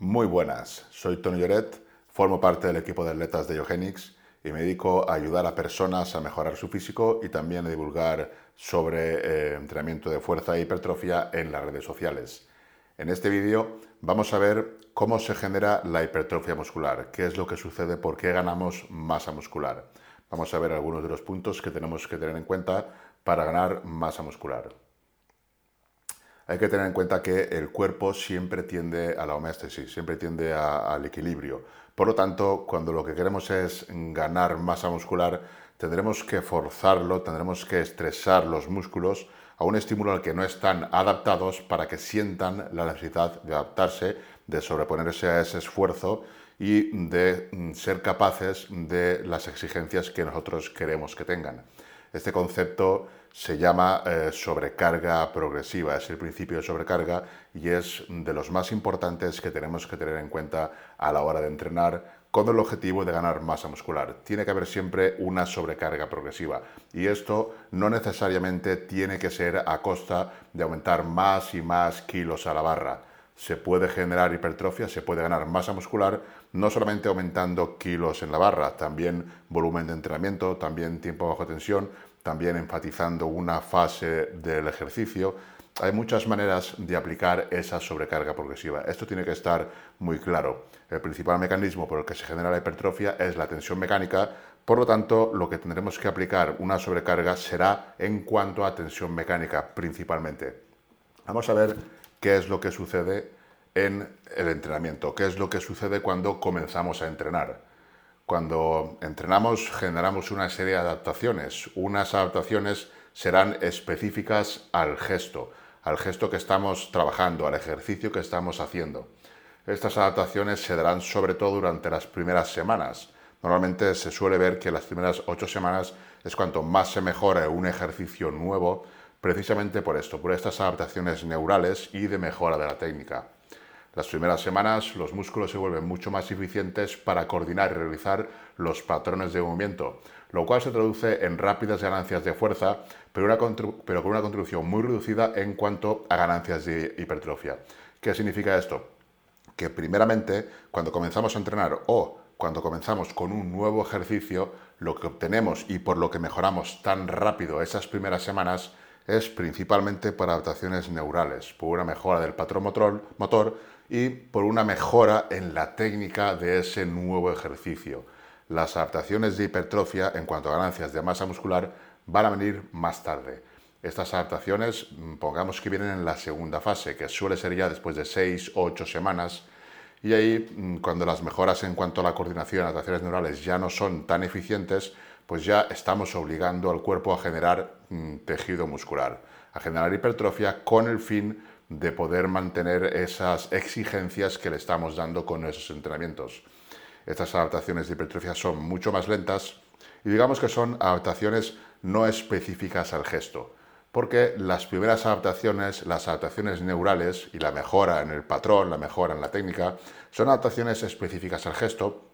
Muy buenas, soy Tony Lloret, formo parte del equipo de atletas de Eugenics y me dedico a ayudar a personas a mejorar su físico y también a divulgar sobre eh, entrenamiento de fuerza e hipertrofia en las redes sociales. En este vídeo vamos a ver cómo se genera la hipertrofia muscular, qué es lo que sucede, por qué ganamos masa muscular. Vamos a ver algunos de los puntos que tenemos que tener en cuenta para ganar masa muscular hay que tener en cuenta que el cuerpo siempre tiende a la homeostasis, siempre tiende al equilibrio. Por lo tanto, cuando lo que queremos es ganar masa muscular, tendremos que forzarlo, tendremos que estresar los músculos a un estímulo al que no están adaptados para que sientan la necesidad de adaptarse, de sobreponerse a ese esfuerzo y de mm, ser capaces de las exigencias que nosotros queremos que tengan. Este concepto se llama eh, sobrecarga progresiva, es el principio de sobrecarga y es de los más importantes que tenemos que tener en cuenta a la hora de entrenar con el objetivo de ganar masa muscular. Tiene que haber siempre una sobrecarga progresiva y esto no necesariamente tiene que ser a costa de aumentar más y más kilos a la barra. Se puede generar hipertrofia, se puede ganar masa muscular, no solamente aumentando kilos en la barra, también volumen de entrenamiento, también tiempo bajo tensión, también enfatizando una fase del ejercicio. Hay muchas maneras de aplicar esa sobrecarga progresiva. Esto tiene que estar muy claro. El principal mecanismo por el que se genera la hipertrofia es la tensión mecánica, por lo tanto, lo que tendremos que aplicar una sobrecarga será en cuanto a tensión mecánica principalmente. Vamos a ver qué es lo que sucede en el entrenamiento, qué es lo que sucede cuando comenzamos a entrenar. Cuando entrenamos generamos una serie de adaptaciones. Unas adaptaciones serán específicas al gesto, al gesto que estamos trabajando, al ejercicio que estamos haciendo. Estas adaptaciones se darán sobre todo durante las primeras semanas. Normalmente se suele ver que las primeras ocho semanas es cuanto más se mejora un ejercicio nuevo, precisamente por esto, por estas adaptaciones neurales y de mejora de la técnica. Las primeras semanas los músculos se vuelven mucho más eficientes para coordinar y realizar los patrones de movimiento, lo cual se traduce en rápidas ganancias de fuerza, pero, pero con una contribución muy reducida en cuanto a ganancias de hipertrofia. ¿Qué significa esto? Que primeramente, cuando comenzamos a entrenar o cuando comenzamos con un nuevo ejercicio, lo que obtenemos y por lo que mejoramos tan rápido esas primeras semanas es principalmente por adaptaciones neurales, por una mejora del patrón motor, y por una mejora en la técnica de ese nuevo ejercicio. Las adaptaciones de hipertrofia en cuanto a ganancias de masa muscular van a venir más tarde. Estas adaptaciones, mm, pongamos que vienen en la segunda fase, que suele ser ya después de 6 o 8 semanas, y ahí, mm, cuando las mejoras en cuanto a la coordinación adaptaciones neurales ya no son tan eficientes, pues ya estamos obligando al cuerpo a generar mm, tejido muscular, a generar hipertrofia con el fin de poder mantener esas exigencias que le estamos dando con esos entrenamientos. Estas adaptaciones de hipertrofia son mucho más lentas y digamos que son adaptaciones no específicas al gesto, porque las primeras adaptaciones, las adaptaciones neurales y la mejora en el patrón, la mejora en la técnica, son adaptaciones específicas al gesto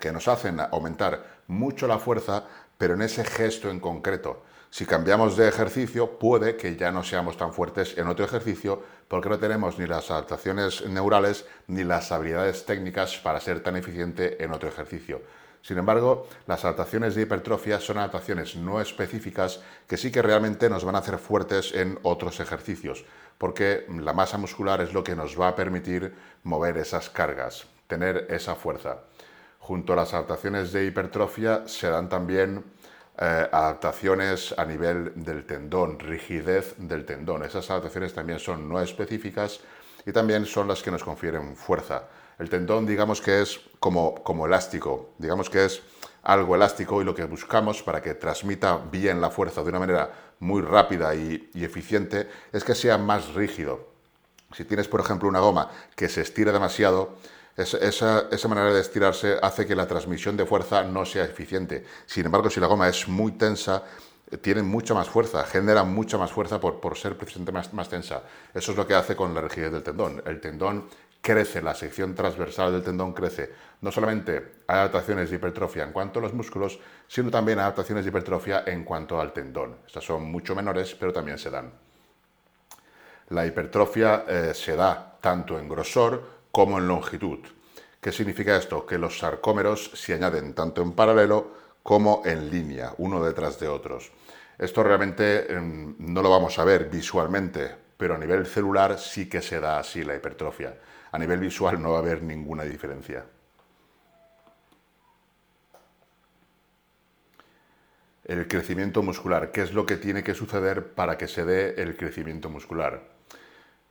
que nos hacen aumentar mucho la fuerza, pero en ese gesto en concreto. Si cambiamos de ejercicio, puede que ya no seamos tan fuertes en otro ejercicio porque no tenemos ni las adaptaciones neurales ni las habilidades técnicas para ser tan eficiente en otro ejercicio. Sin embargo, las adaptaciones de hipertrofia son adaptaciones no específicas que sí que realmente nos van a hacer fuertes en otros ejercicios, porque la masa muscular es lo que nos va a permitir mover esas cargas, tener esa fuerza. Junto a las adaptaciones de hipertrofia se dan también eh, adaptaciones a nivel del tendón, rigidez del tendón. Esas adaptaciones también son no específicas y también son las que nos confieren fuerza. El tendón digamos que es como, como elástico, digamos que es algo elástico y lo que buscamos para que transmita bien la fuerza de una manera muy rápida y, y eficiente es que sea más rígido. Si tienes, por ejemplo, una goma que se estira demasiado, esa, manera de estirarse hace que la transmisión de fuerza no sea eficiente. Sin embargo, si la goma es muy tensa, eh, tiene mucha más fuerza, genera mucha más fuerza por, ser precisamente más, más, tensa. Eso es lo que hace con la rigidez del tendón. El tendón crece, la sección transversal del tendón crece. No solamente hay adaptaciones de hipertrofia en cuanto a los músculos, sino también adaptaciones de hipertrofia en cuanto al tendón. Estas son mucho menores, pero también se dan. La hipertrofia eh, se da tanto en grosor como en longitud. ¿Qué significa esto? Que los sarcómeros se añaden tanto en paralelo como en línea, uno detrás de otros. Esto realmente em, no lo vamos a ver visualmente, pero a nivel celular sí que se da así la hipertrofia. A nivel visual no va a haber ninguna diferencia. El crecimiento muscular. ¿Qué es lo que tiene que suceder para que se dé el crecimiento muscular?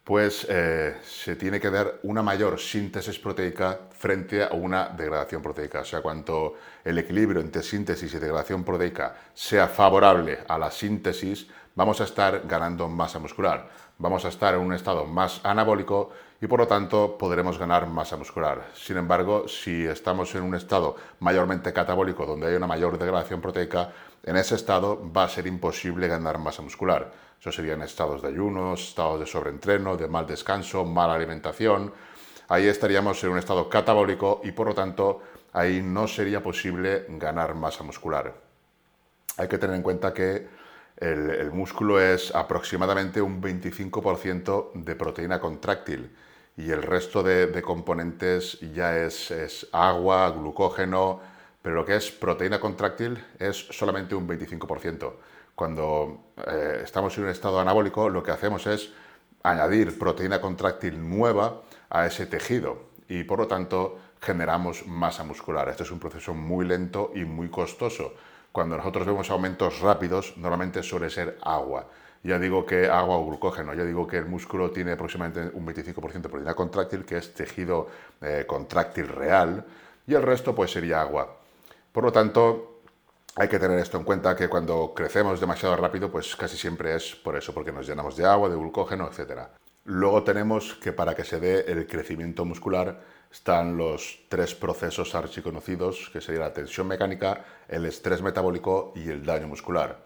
Pues eh, se tiene que dar una mayor síntesis proteica frente a una degradación proteica. O sea, cuanto el equilibrio entre síntesis y degradación proteica sea favorable a la síntesis, vamos a estar ganando masa muscular. Vamos a estar en un estado más anabólico y por lo tanto podremos ganar masa muscular. Sin embargo, si estamos en un estado mayormente catabólico donde hay una mayor degradación proteica, en ese estado va a ser imposible ganar masa muscular. Eso serían estados de ayuno, estados de sobreentreno, de mal descanso, mala alimentación. Ahí estaríamos en un estado catabólico y por lo tanto ahí no sería posible ganar masa muscular. Hay que tener en cuenta que el, músculo es aproximadamente un 25% de proteína contráctil y el resto de, componentes ya es, es agua, glucógeno, pero lo que es proteína contráctil es solamente un 25%. Cuando eh, estamos en un estado anabólico, lo que hacemos es añadir proteína contráctil nueva a ese tejido y por lo tanto generamos masa muscular. Este es un proceso muy lento y muy costoso. Cuando nosotros vemos aumentos rápidos, normalmente suele ser agua. Ya digo que agua o glucógeno, ya digo que el músculo tiene aproximadamente un 25% de proteína contráctil, que es tejido eh, contráctil real, y el resto pues sería agua. Por lo tanto, hay que tener esto en cuenta que cuando crecemos demasiado rápido, pues casi siempre es por eso, porque nos llenamos de agua, de glucógeno, etc. Luego tenemos que para que se dé el crecimiento muscular están los tres procesos archiconocidos, que sería la tensión mecánica, el estrés metabólico y el daño muscular.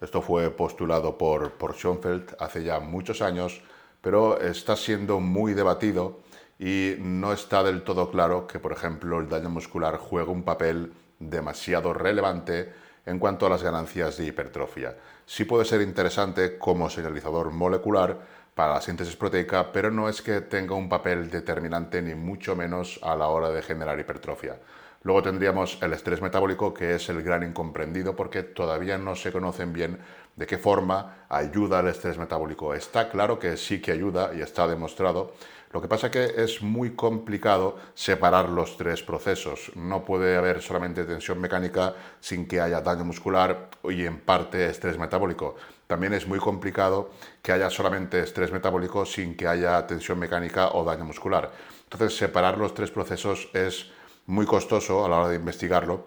Esto fue postulado por, por Schoenfeld hace ya muchos años, pero está siendo muy debatido y no está del todo claro que, por ejemplo, el daño muscular juega un papel demasiado relevante en cuanto a las ganancias de hipertrofia. Sí puede ser interesante como señalizador molecular para la síntesis proteica, pero no es que tenga un papel determinante ni mucho menos a la hora de generar hipertrofia. Luego tendríamos el estrés metabólico, que es el gran incomprendido porque todavía no se conocen bien de qué forma ayuda el estrés metabólico. Está claro que sí que ayuda y está demostrado, lo que pasa es que es muy complicado separar los tres procesos. No puede haber solamente tensión mecánica sin que haya daño muscular y en parte estrés metabólico. También es muy complicado que haya solamente estrés metabólico sin que haya tensión mecánica o daño muscular. Entonces, separar los tres procesos es muy costoso a la hora de investigarlo.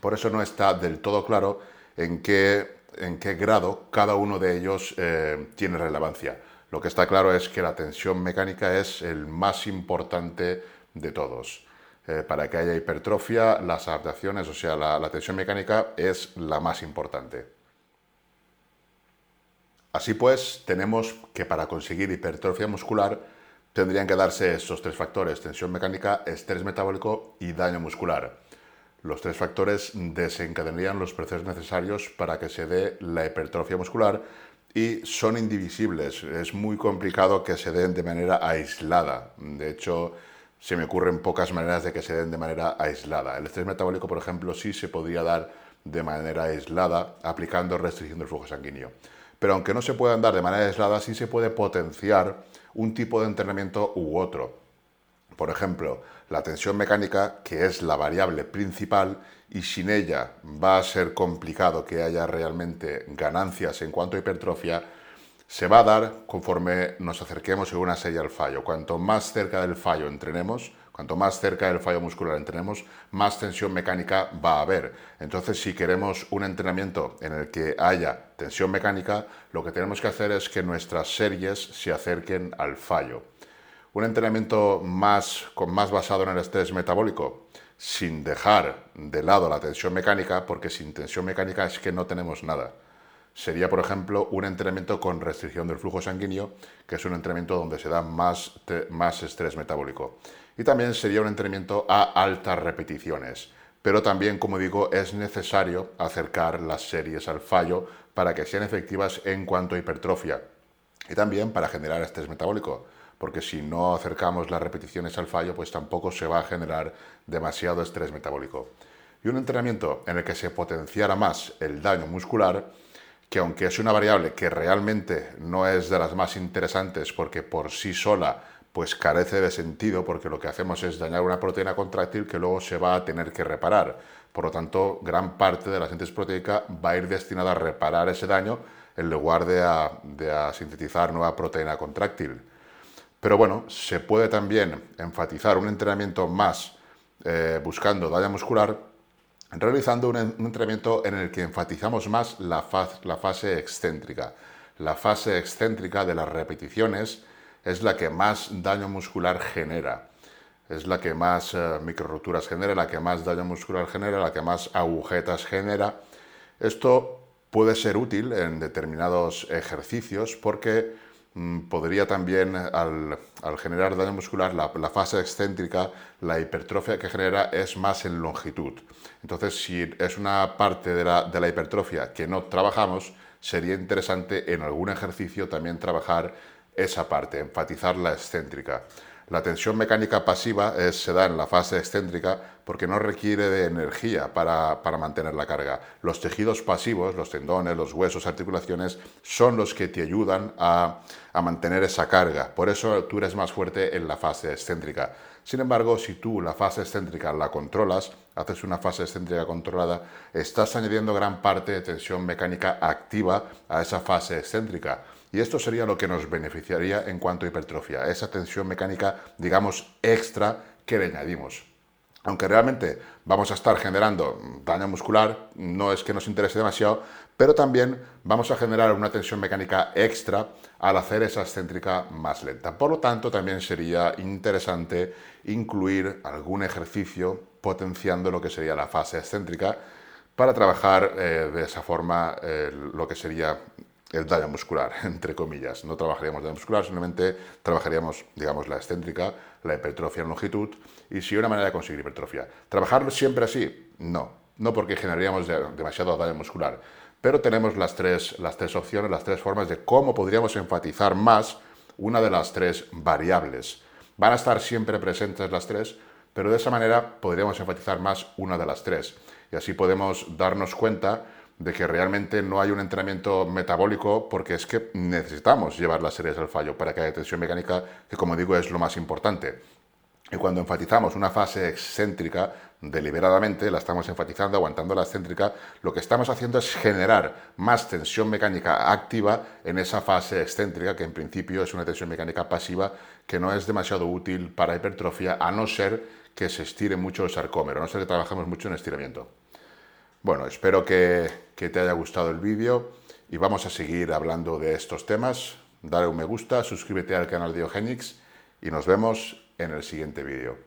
Por eso no está del todo claro en qué, en qué grado cada uno de ellos eh, tiene relevancia. Lo que está claro es que la tensión mecánica es el más importante de todos. Eh, para que haya hipertrofia, las adaptaciones, o sea, la, tensión mecánica es la más importante. Así pues, tenemos que para conseguir hipertrofia muscular tendrían que darse estos tres factores, tensión mecánica, estrés metabólico y daño muscular. Los tres factores desencadenarían los procesos necesarios para que se dé la hipertrofia muscular y son indivisibles. Es muy complicado que se den de manera aislada. De hecho, se me ocurren pocas maneras de que se den de manera aislada. El estrés metabólico, por ejemplo, sí se podría dar de manera aislada aplicando restricción del flujo sanguíneo. Pero aunque no se puedan dar de manera aislada, sí se puede potenciar un tipo de entrenamiento u otro. Por ejemplo, la tensión mecánica, que es la variable principal, y sin ella va a ser complicado que haya realmente ganancias en cuanto a hipertrofia, se va a dar conforme nos acerquemos en una serie al fallo. Cuanto más cerca del fallo entrenemos, cuanto más cerca del fallo muscular entrenemos, más tensión mecánica va a haber. Entonces, si queremos un entrenamiento en el que haya tensión mecánica, lo que tenemos que hacer es que nuestras series se acerquen al fallo un entrenamiento más, más basado en el estrés metabólico, sin dejar de lado la tensión mecánica, porque sin tensión mecánica es que no tenemos nada. Sería, por ejemplo, un entrenamiento con restricción del flujo sanguíneo, que es un entrenamiento donde se da más, más estrés metabólico. Y también sería un entrenamiento a altas repeticiones. Pero también, como digo, es necesario acercar las series al fallo para que sean efectivas en cuanto a hipertrofia y también para generar estrés metabólico porque si no acercamos las repeticiones al fallo, pues tampoco se va a generar demasiado estrés metabólico. Y un entrenamiento en el que se potenciara más el daño muscular, que aunque es una variable que realmente no es de las más interesantes porque por sí sola pues carece de sentido porque lo que hacemos es dañar una proteína contráctil que luego se va a tener que reparar. Por lo tanto, gran parte de la síntesis proteica va a ir destinada a reparar ese daño en lugar de a, sintetizar nueva proteína contráctil. Pero bueno, se puede también enfatizar un entrenamiento más eh, buscando daño muscular, realizando un, entrenamiento en el que enfatizamos más la, fase excéntrica. La fase excéntrica de las repeticiones es la que más daño muscular genera. Es la que más microrupturas genera, la que más daño muscular genera, la que más agujetas genera. Esto puede ser útil en determinados ejercicios porque podría también, al, generar daño muscular, la, fase excéntrica, la hipertrofia que genera es más en longitud. Entonces, si es una parte de la, de la hipertrofia que no trabajamos, sería interesante en algún ejercicio también trabajar esa parte, enfatizar la excéntrica. La tensión mecánica pasiva se da en la fase excéntrica porque no requiere de energía para, mantener la carga. Los tejidos pasivos, los tendones, los huesos, articulaciones, son los que te ayudan a, a mantener esa carga. Por eso tú eres más fuerte en la fase excéntrica. Sin embargo, si tú la fase excéntrica la controlas, haces una fase excéntrica controlada, estás añadiendo gran parte de tensión mecánica activa a esa fase excéntrica. Y esto sería lo que nos beneficiaría en cuanto a hipertrofia, esa tensión mecánica, digamos, extra que le añadimos. Aunque realmente vamos a estar generando daño muscular, no es que nos interese demasiado, pero también vamos a generar una tensión mecánica extra al hacer esa excéntrica más lenta. Por lo tanto, también sería interesante incluir algún ejercicio potenciando lo que sería la fase excéntrica para trabajar eh, de esa forma eh, lo que sería el daño muscular, entre comillas. No trabajaríamos daño muscular, simplemente trabajaríamos, digamos, la excéntrica, la hipertrofia en longitud, y si una manera de conseguir hipertrofia. ¿Trabajarlo siempre así? No, no porque generaríamos demasiado daño muscular, pero tenemos las tres, las tres opciones, las tres formas de cómo podríamos enfatizar más una de las tres variables. Van a estar siempre presentes las tres, pero de esa manera podríamos enfatizar más una de las tres. Y así podemos darnos cuenta de que realmente no hay un entrenamiento metabólico porque es que necesitamos llevar las series al fallo para que haya tensión mecánica, que como digo es lo más importante. Y cuando enfatizamos una fase excéntrica, deliberadamente la estamos enfatizando, aguantando la excéntrica, lo que estamos haciendo es generar más tensión mecánica activa en esa fase excéntrica, que en principio es una tensión mecánica pasiva que no es demasiado útil para hipertrofia, a no ser que se estire mucho el sarcómero, a no ser que trabajemos mucho en estiramiento. Bueno, espero que, te haya gustado el vídeo y vamos a seguir hablando de estos temas. Dale un me gusta, suscríbete al canal de Eugenix y nos vemos en el siguiente vídeo.